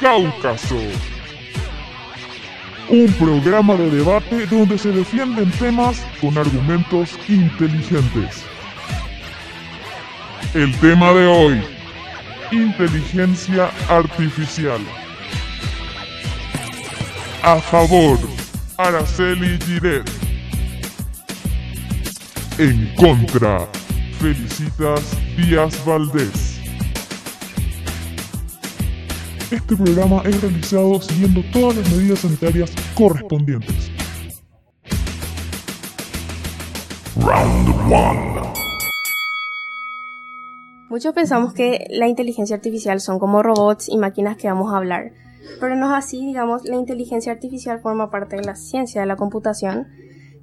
Cáucaso. Un programa de debate donde se defienden temas con argumentos inteligentes. El tema de hoy, inteligencia artificial. A favor, Araceli Giret. En contra, Felicitas Díaz Valdés. Este programa es realizado siguiendo todas las medidas sanitarias correspondientes. Round 1. Muchos pensamos que la inteligencia artificial son como robots y máquinas que vamos a hablar, pero no es así, digamos, la inteligencia artificial forma parte de la ciencia de la computación,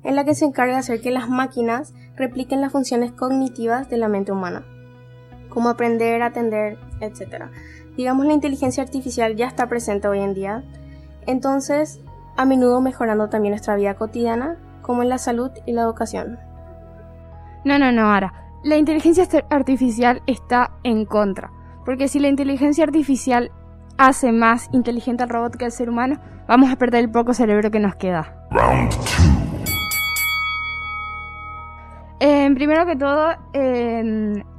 en la que se encarga de hacer que las máquinas repliquen las funciones cognitivas de la mente humana, como aprender, atender, etc digamos la inteligencia artificial ya está presente hoy en día, entonces a menudo mejorando también nuestra vida cotidiana, como en la salud y la educación. No, no, no, ahora. La inteligencia artificial está en contra. Porque si la inteligencia artificial hace más inteligente al robot que al ser humano, vamos a perder el poco cerebro que nos queda. Round primero que todo,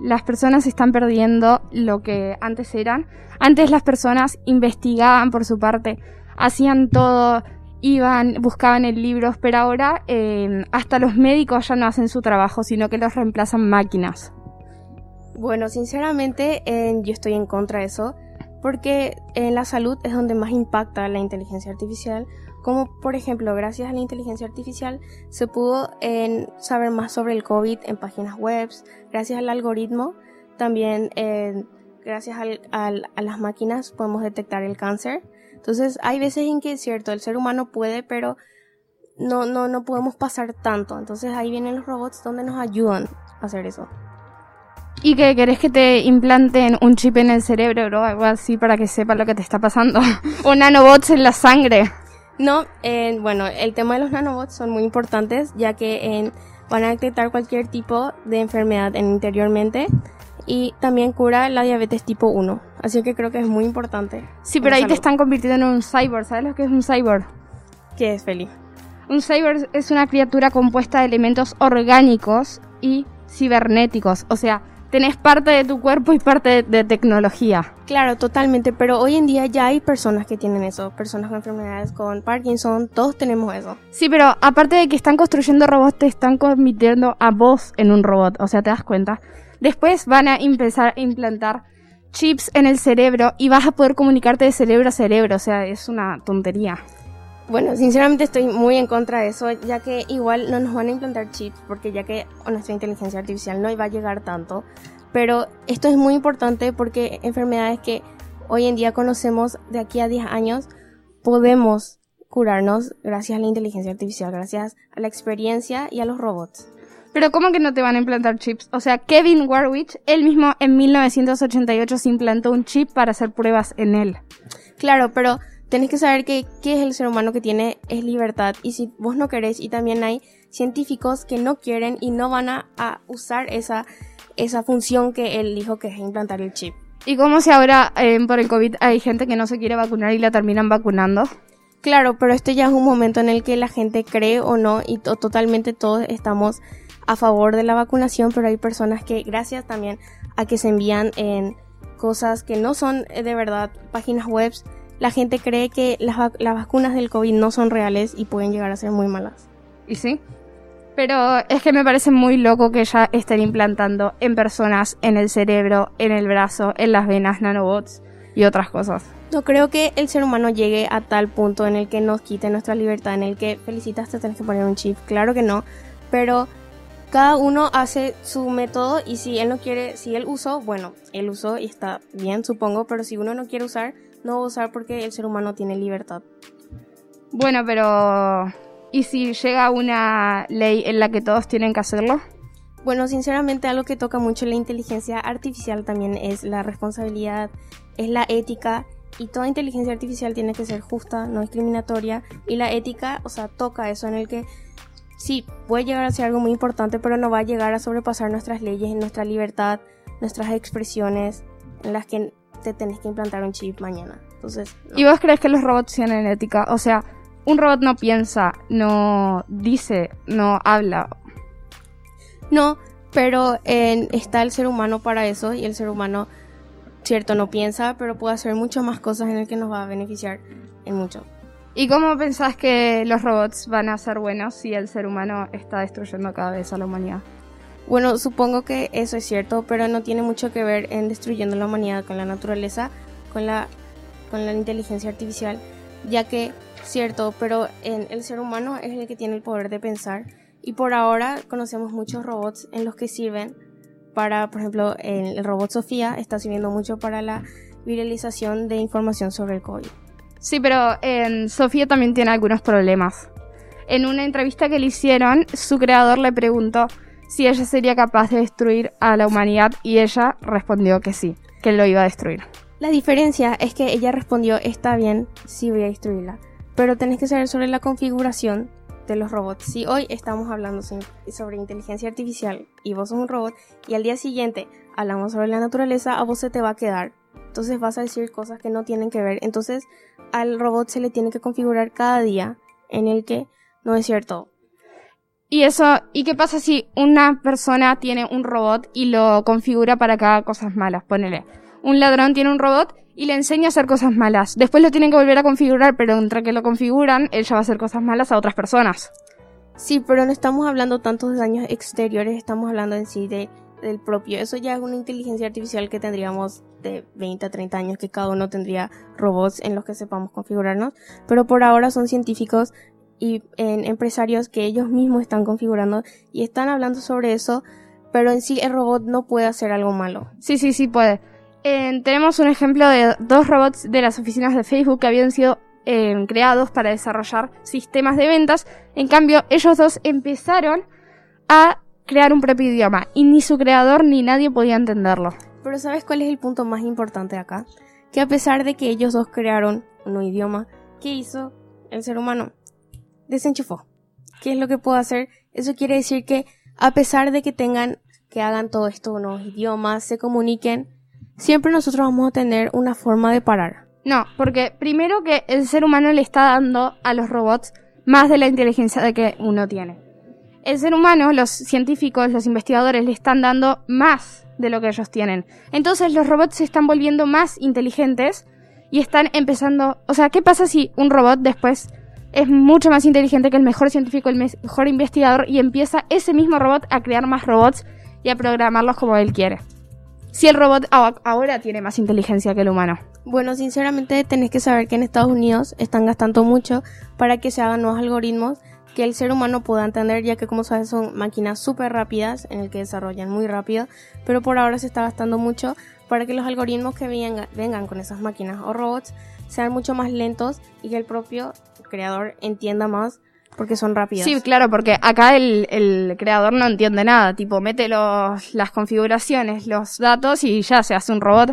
las personas están perdiendo lo que antes eran. Antes las personas investigaban por su parte, hacían todo, iban, buscaban en libros, pero ahora em, hasta los médicos ya no hacen su trabajo, sino que los reemplazan máquinas. Bueno, sinceramente yo estoy en contra de eso, porque en la salud es donde más impacta la inteligencia artificial, como por ejemplo gracias a la inteligencia artificial se pudo saber más sobre el COVID en páginas web, gracias al algoritmo, también gracias a las máquinas podemos detectar el cáncer. Entonces hay veces en que es cierto, el ser humano puede, pero no, no, no podemos pasar tanto. Entonces ahí vienen los robots donde nos ayudan a hacer eso. ¿Y que querés que te implanten un chip en el cerebro o algo así para que sepa lo que te está pasando? o nanobots en la sangre. No, bueno, el tema de los nanobots son muy importantes ya que van a detectar cualquier tipo de enfermedad en interiormente y también cura la diabetes tipo 1. Así que creo que es muy importante. Sí, pero ahí te están convirtiendo en un cyborg. ¿Sabes lo que es un cyborg? ¿Qué es, Feli? Un cyborg es una criatura compuesta de elementos orgánicos y cibernéticos. O sea, tenés parte de tu cuerpo y parte de, tecnología. Claro, totalmente, pero hoy en día ya hay personas que tienen eso, personas con enfermedades con Parkinson, todos tenemos eso. Sí, pero aparte de que están construyendo robots, te están convirtiendo a vos en un robot, o sea, ¿te das cuenta? Después van a empezar a implantar chips en el cerebro y vas a poder comunicarte de cerebro a cerebro, o sea, es una tontería. Bueno, sinceramente estoy muy en contra de eso, ya que igual no nos van a implantar chips, porque ya que nuestra inteligencia artificial no iba a llegar tanto. Pero esto es muy importante porque enfermedades que hoy en día conocemos de aquí a 10 años, podemos curarnos gracias a la inteligencia artificial, gracias a la experiencia y a los robots. Pero ¿cómo que no te van a implantar chips? O sea, Kevin Warwick, él mismo en 1988 se implantó un chip para hacer pruebas en él. Claro, pero tenés que saber que qué es el ser humano que tiene es libertad y si vos no querés y también hay científicos que no quieren y no van a, usar esa, esa función que él dijo que es implantar el chip. ¿Y cómo si ahora eh, por el COVID hay gente que no se quiere vacunar y la terminan vacunando? Claro, pero este ya es un momento en el que la gente cree o no y totalmente todos estamos a favor de la vacunación, pero hay personas que gracias también a que se envían en cosas que no son eh, de verdad páginas web la gente cree que las, vacunas del COVID no son reales y pueden llegar a ser muy malas. ¿Y sí? Pero es que me parece muy loco que ya estén implantando en personas, en el cerebro, en el brazo, en las venas, nanobots y otras cosas. No creo que el ser humano llegue a tal punto en el que nos quite nuestra libertad, en el que felicitas te tienes que poner un chip. Claro que no, pero cada uno hace su método y si él no quiere, si él usó, bueno, él usó y está bien, supongo, pero si uno no quiere usar, no usar porque el ser humano tiene libertad. Bueno, pero ¿y si llega una ley en la que todos tienen que hacerlo? Bueno, sinceramente algo que toca mucho la inteligencia artificial también es la responsabilidad, es la ética y toda inteligencia artificial tiene que ser justa, no discriminatoria y la ética, o sea, toca eso en el que sí, puede llegar a ser algo muy importante, pero no va a llegar a sobrepasar nuestras leyes, nuestra libertad, nuestras expresiones, en las que te tenés que implantar un chip mañana. Entonces, no. ¿Y vos crees que los robots tienen ética? O sea, un robot no piensa, no dice, no habla. No, pero en- está el ser humano para eso y el ser humano, cierto, no piensa, pero puede hacer muchas más cosas en el que nos va a beneficiar en mucho. ¿Y cómo pensás que los robots van a ser buenos si el ser humano está destruyendo cada vez a la humanidad? Bueno, supongo que eso es cierto, pero no tiene mucho que ver en destruyendo la humanidad con la naturaleza, con la, con la inteligencia artificial, ya que, cierto, pero en el ser humano es el que tiene el poder de pensar y por ahora conocemos muchos robots en los que sirven para, por ejemplo, el robot Sofía está sirviendo mucho para la viralización de información sobre el COVID. Sí, pero en Sofía también tiene algunos problemas. En una entrevista que le hicieron, su creador le preguntó si ella sería capaz de destruir a la humanidad y ella respondió que sí, que lo iba a destruir. La diferencia es que ella respondió, está bien, sí voy a destruirla, pero tenés que saber sobre la configuración de los robots. Si hoy estamos hablando so- sobre inteligencia artificial y vos sos un robot y al día siguiente hablamos sobre la naturaleza, a vos se te va a quedar. Entonces vas a decir cosas que no tienen que ver. Entonces al robot se le tiene que configurar cada día en el que no es cierto. Y eso, ¿y qué pasa si una persona tiene un robot y lo configura para que haga cosas malas? Ponele. Un ladrón tiene un robot y le enseña a hacer cosas malas. Después lo tienen que volver a configurar, pero entre que lo configuran, él ya va a hacer cosas malas a otras personas. Sí, pero no estamos hablando tanto de daños exteriores, estamos hablando en sí de, del propio. Eso ya es una inteligencia artificial que tendríamos de 20 a 30 años, que cada uno tendría robots en los que sepamos configurarnos. Pero por ahora son científicos y en empresarios que ellos mismos están configurando y están hablando sobre eso, pero en sí el robot no puede hacer algo malo. Sí, sí, sí puede. Eh, tenemos un ejemplo de dos robots de las oficinas de Facebook que habían sido eh, creados para desarrollar sistemas de ventas. En cambio, ellos dos empezaron a crear un propio idioma y ni su creador ni nadie podía entenderlo. Pero ¿sabes cuál es el punto más importante acá? Que a pesar de que ellos dos crearon un idioma, ¿qué hizo el ser humano? Desenchufó. ¿Qué es lo que puedo hacer? Eso quiere decir que a pesar de que tengan, que hagan todo esto, nuevos idiomas, se comuniquen, siempre nosotros vamos a tener una forma de parar. No, porque primero que el ser humano le está dando a los robots más de la inteligencia de que uno tiene. El ser humano, los científicos, los investigadores le están dando más de lo que ellos tienen. Entonces los robots se están volviendo más inteligentes y están empezando... O sea, ¿qué pasa si un robot después es mucho más inteligente que el mejor científico, el me- mejor investigador y empieza ese mismo robot a crear más robots y a programarlos como él quiere? Si el robot ahora tiene más inteligencia que el humano. Bueno, sinceramente tenés que saber que en Estados Unidos están gastando mucho para que se hagan nuevos algoritmos que el ser humano pueda entender, ya que como sabes son máquinas súper rápidas en el que desarrollan muy rápido, pero por ahora se está gastando mucho para que los algoritmos que vengan, vengan con esas máquinas o robots sean mucho más lentos y que el propio creador entienda más porque son rápidos. Sí, claro, porque acá el, el creador no entiende nada. Tipo, mete los, las configuraciones, los datos y ya se hace un robot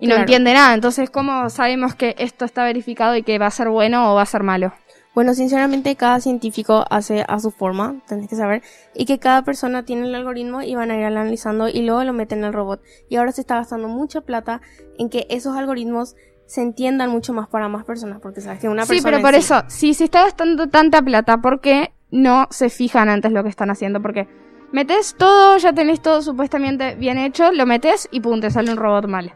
y no Claro. entiende nada. Entonces, ¿cómo sabemos que esto está verificado y que va a ser bueno o va a ser malo? Bueno, sinceramente cada científico hace a su forma, tenés que saber, y que cada persona tiene el algoritmo y van a ir analizando y luego lo meten en el robot. Y ahora se está gastando mucha plata en que esos algoritmos se entiendan mucho más para más personas, porque sabes que una sí, persona... pero en por sí- eso, si se está gastando tanta plata, ¿por qué no se fijan antes lo que están haciendo? Porque metes todo, ya tenés todo supuestamente bien hecho, lo metes y pum, te sale un robot mal.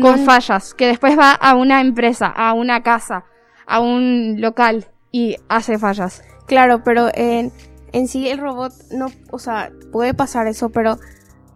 Con No- fallas, que después va a una empresa, a una casa, a un local y hace fallas. Claro, pero en, en sí el robot no, o sea, puede pasar eso, pero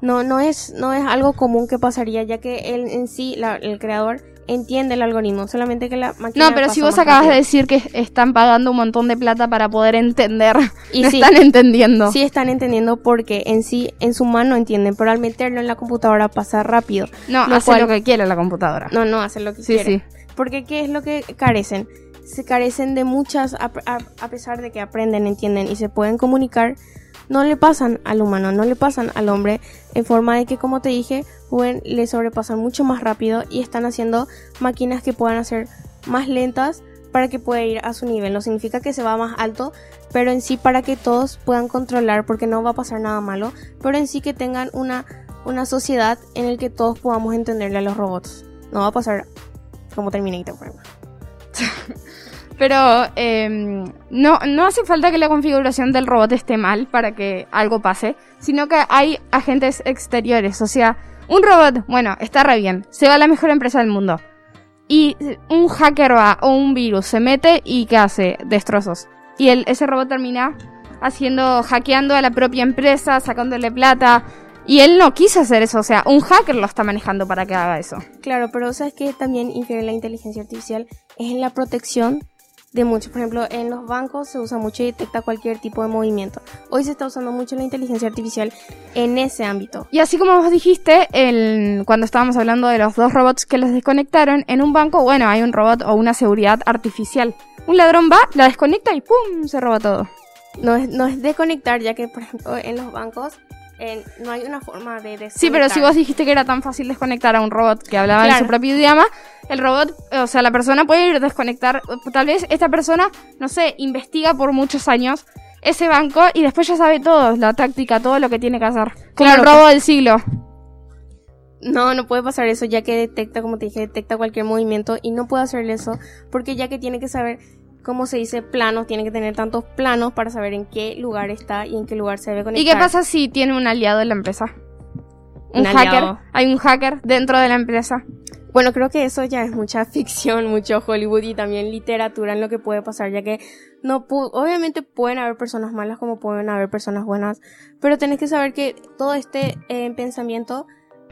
no, no es, no es algo común que pasaría, ya que él en sí, la- el creador, entiende el algoritmo, solamente que la máquina No, pero si vos acabas de rápido. decir que están pagando un montón de plata para poder entender, Y no sí. están entendiendo. Sí están entendiendo porque en sí, en su mano entienden, pero al meterlo en la computadora pasa rápido. no, lo hace cual- lo que quiere la computadora. No, no hacen lo que Sí, quieren. sí. Porque ¿qué es lo que carecen? Se carecen de muchas, a, a- a pesar de que aprenden, entienden y se pueden comunicar, no le pasan al humano, no le pasan al hombre, en forma de que, como te dije, pueden, le sobrepasan mucho más rápido y están haciendo máquinas que puedan hacer más lentas para que pueda ir a su nivel. No significa que se va más alto, pero en sí para que todos puedan controlar, porque no va a pasar nada malo, pero en sí que tengan una, una sociedad en el que todos podamos entenderle a los robots. No va a pasar como Terminator, por ejemplo. Pero em, no, no hace falta que la configuración del robot esté mal para que algo pase, sino que hay agentes exteriores. O sea, un robot, bueno, está re bien, se va a la mejor empresa del mundo. Y un hacker va o un virus se mete y ¿qué hace? Destrozos. Y el, ese robot termina haciendo, hackeando a la propia empresa, sacándole plata. Y él no quiso hacer eso, o sea, un hacker lo está manejando para que haga eso. Claro, pero sabes que también infiere la inteligencia artificial es en la protección de muchos. Por ejemplo, en los bancos se usa mucho y detecta cualquier tipo de movimiento. Hoy se está usando mucho la inteligencia artificial en ese ámbito. Y así como vos dijiste, el, cuando estábamos hablando de los dos robots que los desconectaron, en un banco, bueno, hay un robot o una seguridad artificial. Un ladrón va, la desconecta y ¡pum! se roba todo. No es, no es desconectar, ya que, por ejemplo, en los bancos no hay una forma de desconectar. Sí, pero si vos dijiste que era tan fácil desconectar a un robot que hablaba en su propio idioma, el robot, o sea, la persona puede ir a desconectar. Tal vez esta persona, no sé, investiga por muchos años ese banco y después ya sabe todo, la táctica, todo lo que tiene que hacer. Como Claro. el robo del siglo. No, no puede pasar eso, ya que detecta, como te dije, detecta cualquier movimiento y no puede hacerle eso, porque ya que tiene que saber cómo se dice planos, tiene que tener tantos planos para saber en qué lugar está y en qué lugar se debe ¿Y conectar. qué pasa si tiene un aliado en la empresa? Un, Un hacker. Hay un hacker dentro de la empresa. Bueno, creo que eso ya es mucha ficción, mucho Hollywood y también literatura en lo que puede pasar, ya que no obviamente pueden haber personas malas como pueden haber personas buenas, pero tenés que saber que todo este eh, pensamiento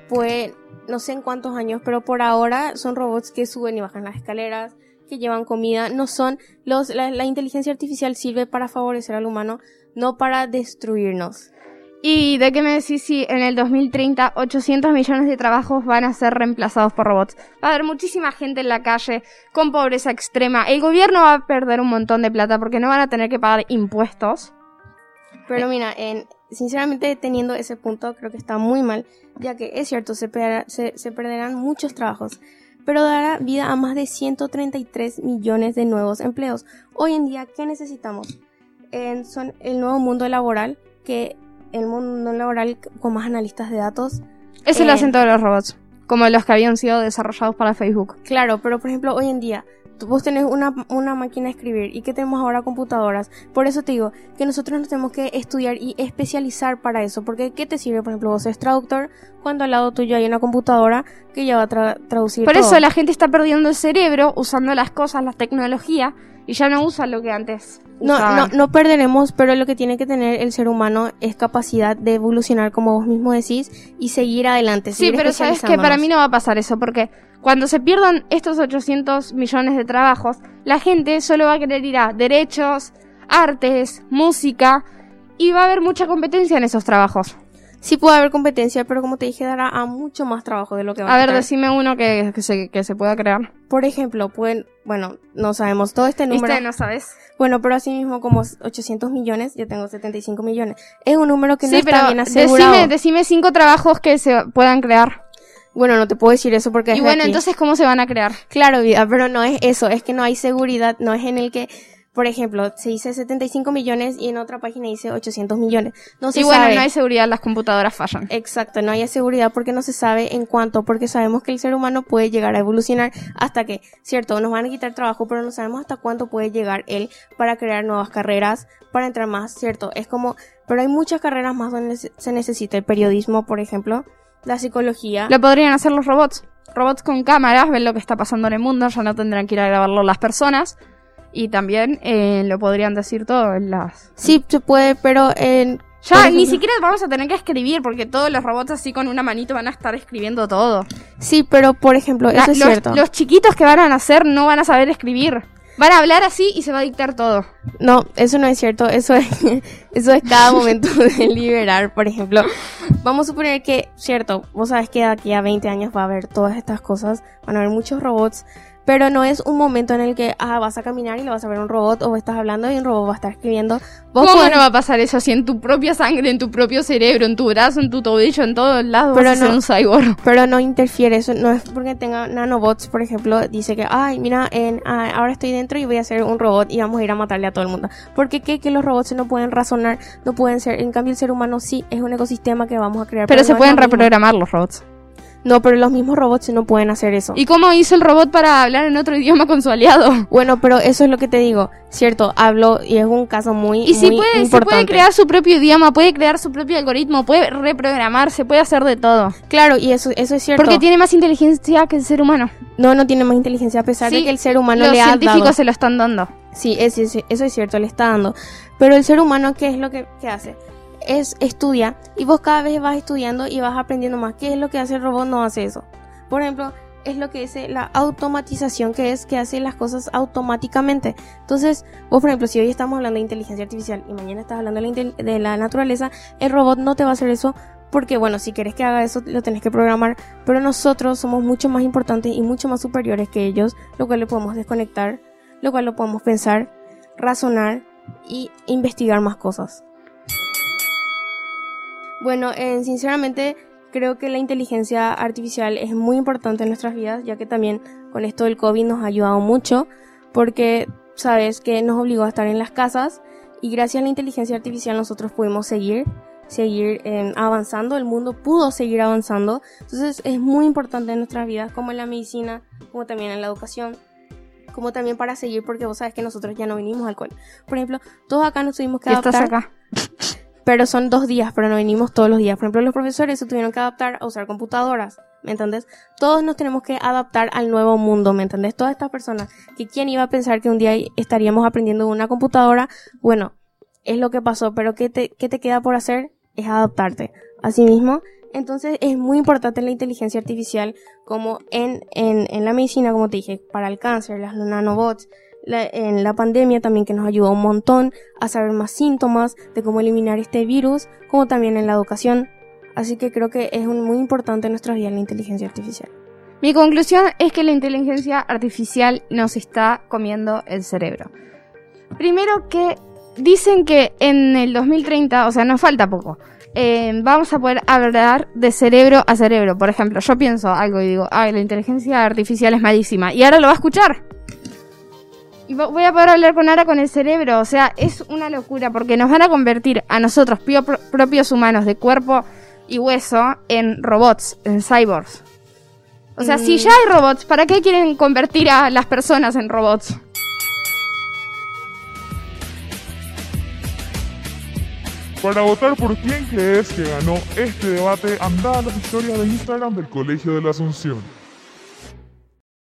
puede, no sé en cuántos años, pero por ahora son robots que suben y bajan las escaleras, que llevan comida, no son los la, la inteligencia artificial sirve para favorecer al humano, no para destruirnos. ¿Y de qué me decís si en el 2030 800 millones de trabajos van a ser reemplazados por robots? Va a haber muchísima gente en la calle con pobreza extrema. El gobierno va a perder un montón de plata porque no van a tener que pagar impuestos. Pero mira, en, sinceramente teniendo ese punto creo que está muy mal, ya que es cierto, se, se, se perderán muchos trabajos, pero dará vida a más de 133 millones de nuevos empleos. Hoy en día, ¿qué necesitamos? En- son el nuevo mundo laboral, que el mundo laboral con más analistas de datos. Eso Eh. lo hacen todos los robots, como los que habían sido desarrollados para Facebook. Claro, pero por ejemplo, hoy en día, vos tenés una, una máquina de escribir y que tenemos ahora computadoras. Por eso te digo que nosotros nos tenemos que estudiar y especializar para eso. Porque, ¿qué te sirve? Por ejemplo, vos eres traductor cuando al lado tuyo hay una computadora que ya va a tra- traducir. Por todo. eso la gente está perdiendo el cerebro usando las cosas, la tecnología, y ya no usa lo que antes No, no, no perderemos, pero lo que tiene que tener el ser humano es capacidad de evolucionar, como vos mismo decís, y seguir adelante. Sí, pero sabes que para mí no va a pasar eso, porque cuando se pierdan estos 800 millones de trabajos, la gente solo va a querer ir a derechos, artes, música, y va a haber mucha competencia en esos trabajos. Sí puede haber competencia, pero como te dije, dará a mucho más trabajo de lo que va a A ver, quitar. decime uno que, que se, que se pueda crear. Por ejemplo, pueden, bueno, no sabemos todo este número. ¿Viste? ¿No sabes? Bueno, pero así mismo como 800 millones, yo tengo 75 millones. Es un número que no sí, está pero bien asegurado. decime, decime cinco trabajos que se puedan crear. Bueno, no te puedo decir eso porque Y bueno, aquí. entonces, ¿cómo se van a crear? Claro, vida, pero no es eso, es que no hay seguridad, no es en el que, por ejemplo, se dice 75 millones y en otra página dice 800 millones. No se Y bueno, sabe. no hay seguridad, las computadoras fallan. Exacto, no hay seguridad porque no se sabe en cuánto, porque sabemos que el ser humano puede llegar a evolucionar hasta que, cierto, nos van a quitar trabajo, pero no sabemos hasta cuánto puede llegar él para crear nuevas carreras, para entrar más, cierto, es como, pero hay muchas carreras más donde se se necesita el periodismo, por ejemplo, la psicología. Lo podrían hacer los robots. Robots con cámaras, ven lo que está pasando en el mundo, ya no tendrán que ir a grabarlo las personas. Y también eh, lo podrían decir todo en las... Sí, se puede, pero en... Ya, ni siquiera vamos a tener que escribir, porque todos los robots así con una manito van a estar escribiendo todo. Sí, pero por ejemplo, La- eso es los, cierto. los chiquitos que van a nacer no van a saber escribir. Van a hablar así y se va a dictar todo. No, eso no es cierto. Eso es, eso es cada momento de liberar, por ejemplo. Vamos a suponer que, cierto, vos sabes que de aquí a 20 años va a haber todas estas cosas, van a haber muchos robots, pero no es un momento en el que ah, vas a caminar y le vas a ver un robot o estás hablando y un robot va a estar escribiendo. Vos ¿Cómo podés- no va a pasar eso si en tu propia sangre, en tu propio cerebro, en tu brazo, en tu tobillo, en todos lados Pero vas a ser no- un cyborg? Pero no interfiere, eso no es porque tenga nanobots, por ejemplo, dice que, ay, mira, en, ah, ahora estoy dentro y voy a ser un robot y vamos a ir a matarle a todo el mundo. Porque qué? que los robots no pueden razonar, no pueden ser, en cambio el ser humano sí es un ecosistema que vamos a crear. Pero se no pueden lo reprogramar los robots. No, pero los mismos robots no pueden hacer eso. ¿Y cómo hizo el robot para hablar en otro idioma con su aliado? Bueno, pero eso es lo que te digo, cierto, hablo y es un caso muy, Y si muy puede, si importante. puede crear su propio idioma, puede crear su propio algoritmo, puede reprogramarse, puede hacer de todo. Claro, y eso, eso es cierto. Porque tiene más inteligencia que el ser humano. No, no tiene más inteligencia a pesar de Sí, que el ser humano Los le ha científicos dado. se lo están dando. Sí, es- es- eso es cierto, le está dando. Pero el ser humano, ¿qué es lo que, que hace? Es estudia y vos cada vez vas estudiando y vas aprendiendo más. ¿Qué es lo que hace el robot? No hace eso. Por ejemplo, es lo que dice la automatización, que es que hace las cosas automáticamente. Entonces, vos, por ejemplo, si hoy estamos hablando de inteligencia artificial y mañana estás hablando de la, naturaleza, el robot no te va a hacer eso porque, bueno, si quieres que haga eso, lo tenés que programar. Pero nosotros somos mucho más importantes y mucho más superiores que ellos, lo cual lo podemos desconectar, lo cual lo podemos pensar, razonar y investigar más cosas. Bueno, eh, sinceramente creo que la inteligencia artificial es muy importante en nuestras vidas, ya que también con esto del COVID nos ha ayudado mucho, porque sabes que nos obligó a estar en las casas y gracias a la inteligencia artificial nosotros pudimos seguir, seguir eh, avanzando, el mundo pudo seguir avanzando, entonces es muy importante en nuestras vidas, como en la medicina, como también en la educación, como también para seguir, porque vos sabes que nosotros ya no vinimos al cole. Por ejemplo, todos acá nos tuvimos que Y estás adaptar acá. pero son dos días, pero no venimos todos los días. Por ejemplo, los profesores se tuvieron que adaptar a usar computadoras, ¿me entendés? Todos nos tenemos que adaptar al nuevo mundo, ¿me entendés? Todas estas personas, que quién iba a pensar que un día estaríamos aprendiendo una computadora, bueno, es lo que pasó, pero ¿qué te, qué te queda por hacer? Es adaptarte. Asimismo, entonces es muy importante la inteligencia artificial como en, en, en la medicina, como te dije, para el cáncer, las nanobots, la- en la pandemia también que nos ayudó un montón a saber más síntomas de cómo eliminar este virus, como también en la educación. Así que creo que es muy importante en nuestras vidas la inteligencia artificial. Mi conclusión es que la inteligencia artificial nos está comiendo el cerebro. Primero que dicen que en el 2030, o sea, nos falta poco, eh, vamos a poder hablar de cerebro a cerebro. Por ejemplo, yo pienso algo y digo, ay, la inteligencia artificial es malísima. Y ahora lo va a escuchar. Y vo- voy a poder hablar con Ara con el cerebro. O sea, es una locura porque nos van a convertir a nosotros, pio- pro- propios humanos de cuerpo y hueso, en robots, en cyborgs. O sea, si Mm. ya hay robots, ¿para qué quieren convertir a las personas en robots? Para votar por quién crees que ganó este debate, anda a las historias de Instagram del Colegio de la Asunción.